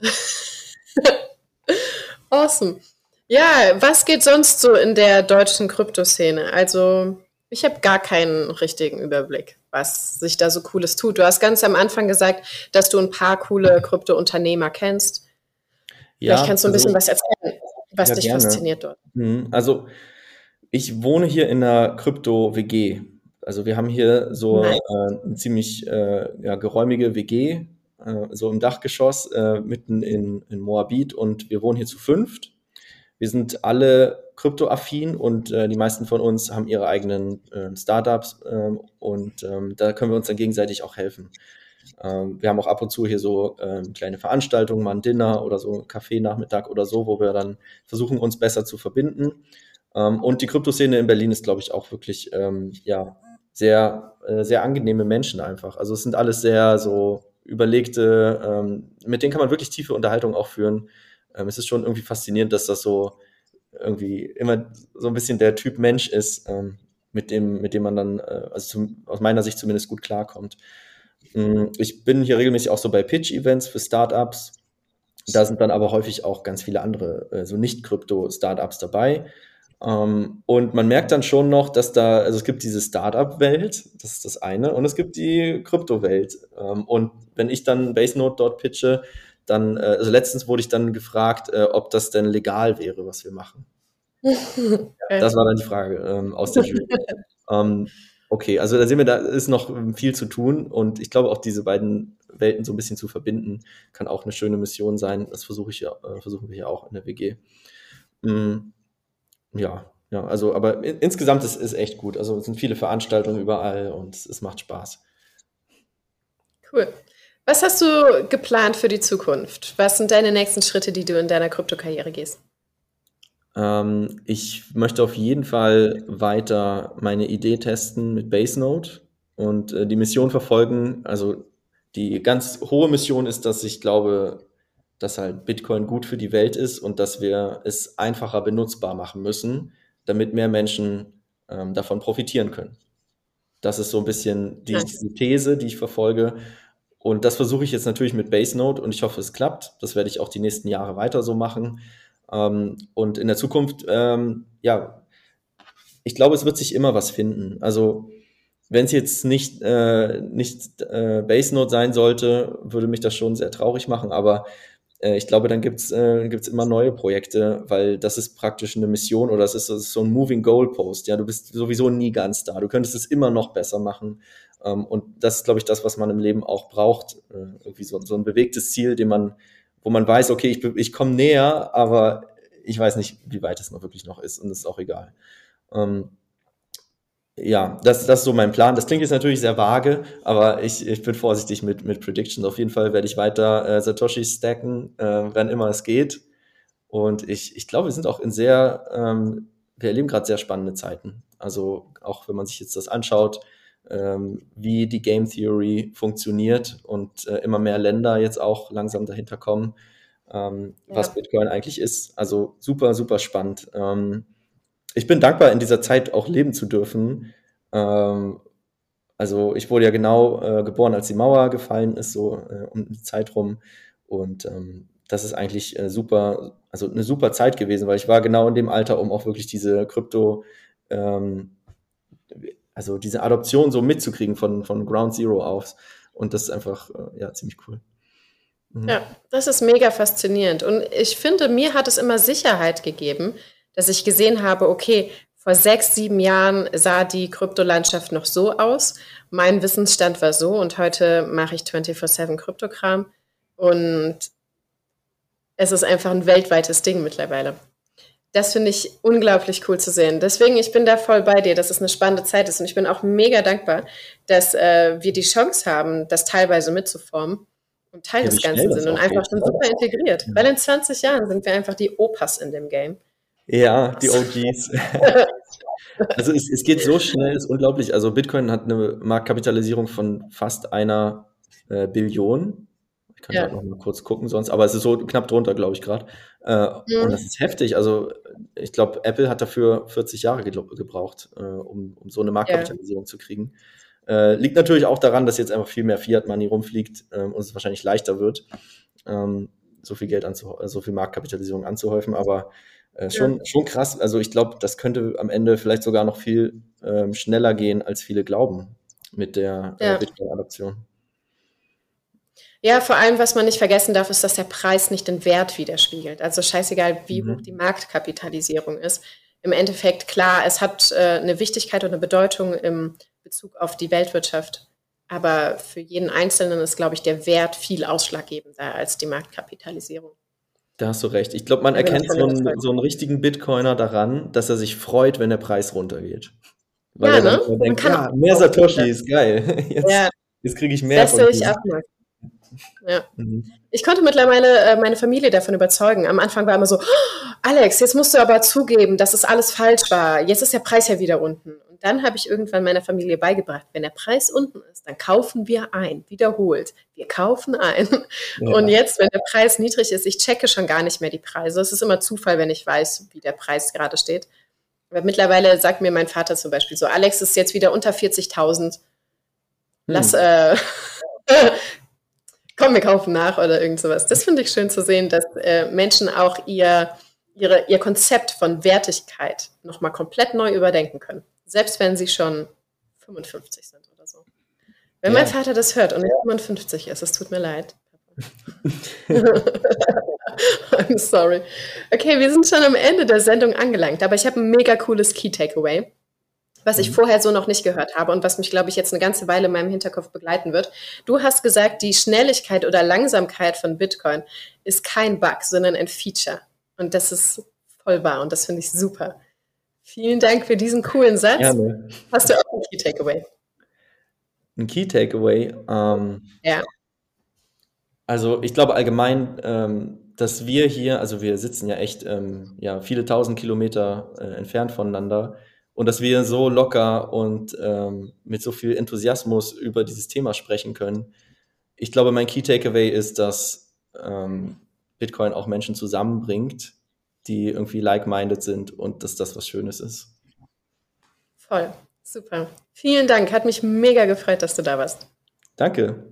awesome. Ja, was geht sonst so in der deutschen Kryptoszene? Also, ich habe gar keinen richtigen Überblick, was sich da so Cooles tut. Du hast ganz am Anfang gesagt, dass du ein paar coole Krypto-Unternehmer kennst. Ja, Vielleicht kannst du ein also, bisschen was erzählen, was ja, dich gerne. fasziniert dort. Mhm, also, ich wohne hier in einer Krypto-WG. Also wir haben hier so äh, eine ziemlich äh, ja, geräumige WG, äh, so im Dachgeschoss, äh, mitten in, in Moabit und wir wohnen hier zu fünft. Wir sind alle kryptoaffin und äh, die meisten von uns haben ihre eigenen äh, Startups äh, und ähm, da können wir uns dann gegenseitig auch helfen. Ähm, wir haben auch ab und zu hier so ähm, kleine Veranstaltungen, mal ein Dinner oder so Kaffee-Nachmittag oder so, wo wir dann versuchen, uns besser zu verbinden. Ähm, und die Kryptoszene in Berlin ist, glaube ich, auch wirklich ähm, ja, sehr, äh, sehr angenehme Menschen einfach. Also es sind alles sehr so überlegte, ähm, mit denen kann man wirklich tiefe Unterhaltungen auch führen. Ähm, es ist schon irgendwie faszinierend, dass das so irgendwie immer so ein bisschen der Typ Mensch ist, ähm, mit dem, mit dem man dann, äh, also zum, aus meiner Sicht zumindest gut klarkommt. Ähm, ich bin hier regelmäßig auch so bei Pitch-Events für Startups. Da sind dann aber häufig auch ganz viele andere, äh, so Nicht-Krypto-Startups dabei. Um, ähm, und man merkt dann schon noch, dass da, also es gibt diese Startup-Welt, das ist das eine, und es gibt die Krypto-Welt. Um, ähm, und wenn ich dann Basenode dort pitche, dann, äh, also letztens wurde ich dann gefragt, äh, ob das denn legal wäre, was wir machen. [LAUGHS] das war dann die Frage ähm, aus der Jury. [LAUGHS] ähm, okay, also da sehen wir, da ist noch viel zu tun und ich glaube auch diese beiden Welten so ein bisschen zu verbinden, kann auch eine schöne Mission sein. Das versuche ich ja, äh, versuchen wir ja auch in der WG. Mm, ja, ja, also, aber in, insgesamt ist es echt gut. Also es sind viele Veranstaltungen überall und es macht Spaß. Cool. Was hast du geplant für die Zukunft? Was sind deine nächsten Schritte, die du in deiner Kryptokarriere gehst? Ähm, ich möchte auf jeden Fall weiter meine Idee testen mit Basenode und äh, die Mission verfolgen. Also die ganz hohe Mission ist, dass ich glaube, dass halt Bitcoin gut für die Welt ist und dass wir es einfacher benutzbar machen müssen, damit mehr Menschen ähm, davon profitieren können. Das ist so ein bisschen die, die These, die ich verfolge. Und das versuche ich jetzt natürlich mit Basenode und ich hoffe, es klappt. Das werde ich auch die nächsten Jahre weiter so machen. Ähm, und in der Zukunft, ähm, ja, ich glaube, es wird sich immer was finden. Also wenn es jetzt nicht, äh, nicht äh, Basenode sein sollte, würde mich das schon sehr traurig machen. Aber äh, ich glaube, dann gibt's äh, gibt's immer neue Projekte, weil das ist praktisch eine Mission oder das ist, ist so ein Moving Goalpost. Ja, du bist sowieso nie ganz da. Du könntest es immer noch besser machen. Ähm, und das ist, glaube ich, das, was man im Leben auch braucht. Äh, irgendwie so, so ein bewegtes Ziel, den man, wo man weiß, okay, ich, ich komme näher, aber ich weiß nicht, wie weit es noch wirklich noch ist und das ist auch egal. Ähm, ja, das, das ist so mein Plan. Das klingt jetzt natürlich sehr vage, aber ich, ich bin vorsichtig mit, mit Predictions. Auf jeden Fall werde ich weiter äh, Satoshi stacken, äh, wann immer es geht. Und ich, ich glaube, wir sind auch in sehr, ähm, wir erleben gerade sehr spannende Zeiten. Also auch wenn man sich jetzt das anschaut, wie die Game Theory funktioniert und äh, immer mehr Länder jetzt auch langsam dahinter kommen, ähm, ja. was Bitcoin eigentlich ist. Also super, super spannend. Ähm, ich bin dankbar, in dieser Zeit auch leben zu dürfen. Ähm, also ich wurde ja genau äh, geboren, als die Mauer gefallen ist, so äh, um die Zeit rum. Und ähm, das ist eigentlich äh, super, also eine super Zeit gewesen, weil ich war genau in dem Alter, um auch wirklich diese Krypto, ähm, also diese Adoption so mitzukriegen von, von Ground Zero aus. Und das ist einfach, äh, ja, ziemlich cool. Mhm. Ja, das ist mega faszinierend. Und ich finde, mir hat es immer Sicherheit gegeben, dass ich gesehen habe, okay, vor sechs, sieben Jahren sah die Kryptolandschaft noch so aus. Mein Wissensstand war so und heute mache ich 24-7 Kryptokram. Und es ist einfach ein weltweites Ding mittlerweile. Das finde ich unglaublich cool zu sehen. Deswegen, ich bin da voll bei dir, dass es eine spannende Zeit ist. Und ich bin auch mega dankbar, dass äh, wir die Chance haben, das teilweise mitzuformen und Teil ja, des Ganzen sind und einfach schon super integriert. Ja. Weil in 20 Jahren sind wir einfach die Opas in dem Game. Ja, die OGs. [LAUGHS] also es, es, geht so schnell, ist unglaublich. Also Bitcoin hat eine Marktkapitalisierung von fast einer äh, Billion. Ich kann ja. noch mal kurz gucken sonst, aber es ist so knapp drunter, glaube ich gerade. Äh, mhm. Und das ist heftig. Also ich glaube, Apple hat dafür 40 Jahre ge gebraucht, äh, um, um, so eine Marktkapitalisierung ja. zu kriegen. Äh, liegt natürlich auch daran, dass jetzt einfach viel mehr Fiat Money rumfliegt ähm, und es wahrscheinlich leichter wird, ähm, so viel Geld anzuhäufen, so viel Marktkapitalisierung anzuhäufen. Aber äh, schon, ja. schon krass. Also ich glaube, das könnte am Ende vielleicht sogar noch viel ähm, schneller gehen, als viele glauben mit der äh, äh, Bitcoin-Adoption. Ja, vor allem, was man nicht vergessen darf, ist, dass der Preis nicht den Wert widerspiegelt. Also scheißegal, wie mhm. hoch die Marktkapitalisierung ist. Im Endeffekt, klar, es hat äh, eine Wichtigkeit und eine Bedeutung im Bezug auf die Weltwirtschaft. Aber für jeden Einzelnen ist, glaube ich, der Wert viel ausschlaggebender als die Marktkapitalisierung. Da hast du recht. Ich glaube, man erkennt so einen, so einen, richtigen Bitcoiner daran, dass er sich freut, wenn der Preis runtergeht. Weil ja, er dann ne? denkt, ja, mehr Satoshi ist geil. [LAUGHS] Jetzt, ja. jetzt kriege ich mehr. Das höre ich auch mal. Ja. Mhm. Ich konnte mittlerweile äh, meine Familie davon überzeugen. Am Anfang war immer so, oh, Alex, jetzt musst du aber zugeben, dass es alles falsch war. Jetzt ist der Preis ja wieder unten dann habe ich irgendwann meiner Familie beigebracht, wenn der Preis unten ist, dann kaufen wir ein. Wiederholt. Wir kaufen ein. Ja. Und jetzt, wenn der Preis niedrig ist, ich checke schon gar nicht mehr die Preise. Es ist immer Zufall, wenn ich weiß, wie der Preis gerade steht. Aber mittlerweile sagt mir mein Vater zum Beispiel so, Alex ist jetzt wieder unter 40.000. Lass, hm. äh, komm, wir kaufen nach oder irgend sowas. Das finde ich schön zu sehen, dass äh, Menschen auch ihr, ihre, ihr Konzept von Wertigkeit nochmal komplett neu überdenken können. Selbst wenn sie schon 55 sind oder so. Wenn ja. mein Vater das hört und nicht 55 ist, es tut mir leid. [LAUGHS] [LAUGHS] I'm sorry. Okay, wir sind schon am Ende der Sendung angelangt, aber ich habe ein mega cooles Key Takeaway, was ich mhm. vorher so noch nicht gehört habe und was mich, glaube ich, jetzt eine ganze Weile in meinem Hinterkopf begleiten wird. Du hast gesagt, die Schnelligkeit oder Langsamkeit von Bitcoin ist kein Bug, sondern ein Feature. Und das ist voll wahr und das finde ich super. Vielen Dank für diesen coolen Satz. Gerne. Hast du auch einen Key Takeaway? Ein Key Takeaway? Ähm, ja. Also ich glaube allgemein, ähm, dass wir hier, also wir sitzen ja echt ähm, ja, viele tausend Kilometer äh, entfernt voneinander und dass wir so locker und ähm, mit so viel Enthusiasmus über dieses Thema sprechen können. Ich glaube, mein Key Takeaway ist, dass ähm, Bitcoin auch Menschen zusammenbringt, die irgendwie like-minded sind und dass das was Schönes ist. Voll, super. Vielen Dank, hat mich mega gefreut, dass du da warst. Danke.